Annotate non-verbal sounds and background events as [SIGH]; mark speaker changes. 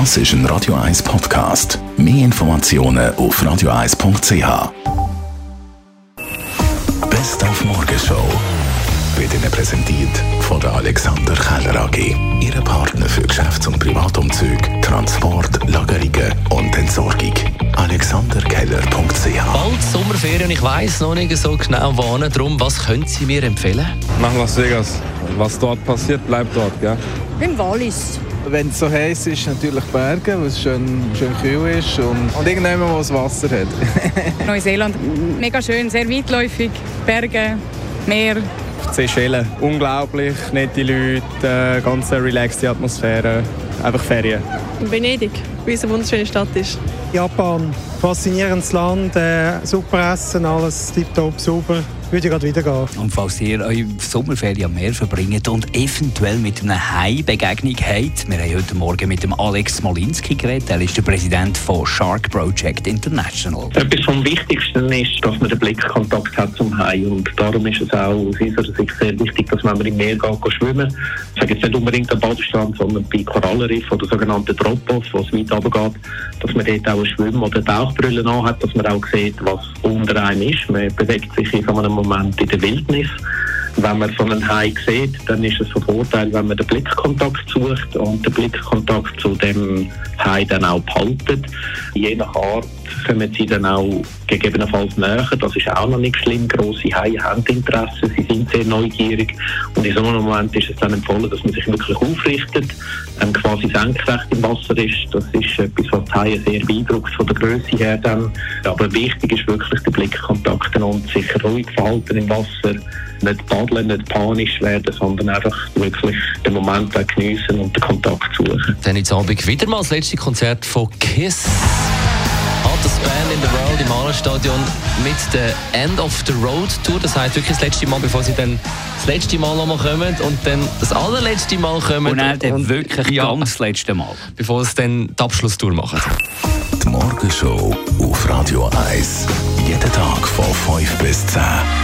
Speaker 1: Das ist ein Radio 1 Podcast. Mehr Informationen auf radio1.ch. Best auf Morgenshow wird Ihnen präsentiert von der Alexander Keller AG. Ihre Partner für Geschäfts- und Privatumzüge, Transport, Lagerungen und Entsorgung. AlexanderKeller.ch
Speaker 2: Bald Sommerferien, ich weiß noch nicht so genau wann. Darum, was können Sie mir empfehlen?
Speaker 3: Nach Las Vegas. Was dort passiert, bleibt dort, gell?
Speaker 4: Im Wallis.
Speaker 5: Wenn es so heiß ist, natürlich Berge, weil es schön, schön kühl ist und, und irgendjemand, wo es Wasser hat. [LAUGHS]
Speaker 4: Neuseeland. Mega schön, sehr weitläufig. Berge, Meer.
Speaker 6: Seychellen. Unglaublich nette Leute, ganz relaxte Atmosphäre. Einfach Ferien.
Speaker 7: In Venedig, weil es eine wunderschöne Stadt ist.
Speaker 8: Japan, faszinierendes Land, äh, super Essen, alles tiptop, super. Würde gerade wieder gehen.
Speaker 2: Und falls ihr eure Sommerferien am Meer verbringt und eventuell mit einer Hai-Begegnung habt, wir haben heute Morgen mit dem Alex Molinski geredet. Er ist der Präsident von Shark Project International.
Speaker 9: Etwas vom Wichtigsten ist, dass man den Blickkontakt hat zum Hai. Und darum ist es auch aus unserer Sicht sehr wichtig, dass man im Meer geht, schwimmen Ich sage jetzt nicht unbedingt am Badestrand, sondern bei Korallenriff oder sogenannten Drop-Off, wo es weit runtergeht, dass man dort auch eine Schwimm- oder Tauchbrille hat, dass man auch sieht, was unter einem ist. Man bewegt sich in so einem Moment in der Wildnis. Wenn man so einen Hai sieht, dann ist es von Vorteil, wenn man den Blickkontakt sucht und den Blickkontakt zu dem Hai dann auch behaltet. Je nach Art kommen sie dann auch gegebenenfalls näher. Das ist auch noch nicht schlimm. Grosse Haie haben Interesse, sie sind sehr neugierig. Und in so einem Moment ist es dann empfohlen, dass man sich wirklich aufrichtet, ähm, quasi senkrecht im Wasser ist. Das ist etwas, was die Haie sehr beeindruckt von der Größe her. Dann. Aber wichtig ist wirklich der Blickkontakt und sich ruhig verhalten im Wasser. Nicht paddeln, nicht panisch werden, sondern einfach wirklich den Moment geniessen und den Kontakt suchen.
Speaker 2: Dann jetzt Abend wieder mal das letzte Konzert von Kiss. Hottest Band in the World im Hallenstadion mit der End of the Road Tour. Das heißt wirklich das letzte Mal, bevor sie dann das letzte Mal nochmal kommen und dann das allerletzte Mal kommen.
Speaker 10: Und dann, dann wirklich ja, ganz das letzte Mal.
Speaker 2: Bevor sie dann die Abschlusstour machen.
Speaker 1: Die Morgenshow auf Radio 1. Jeden Tag von 5 bis 10.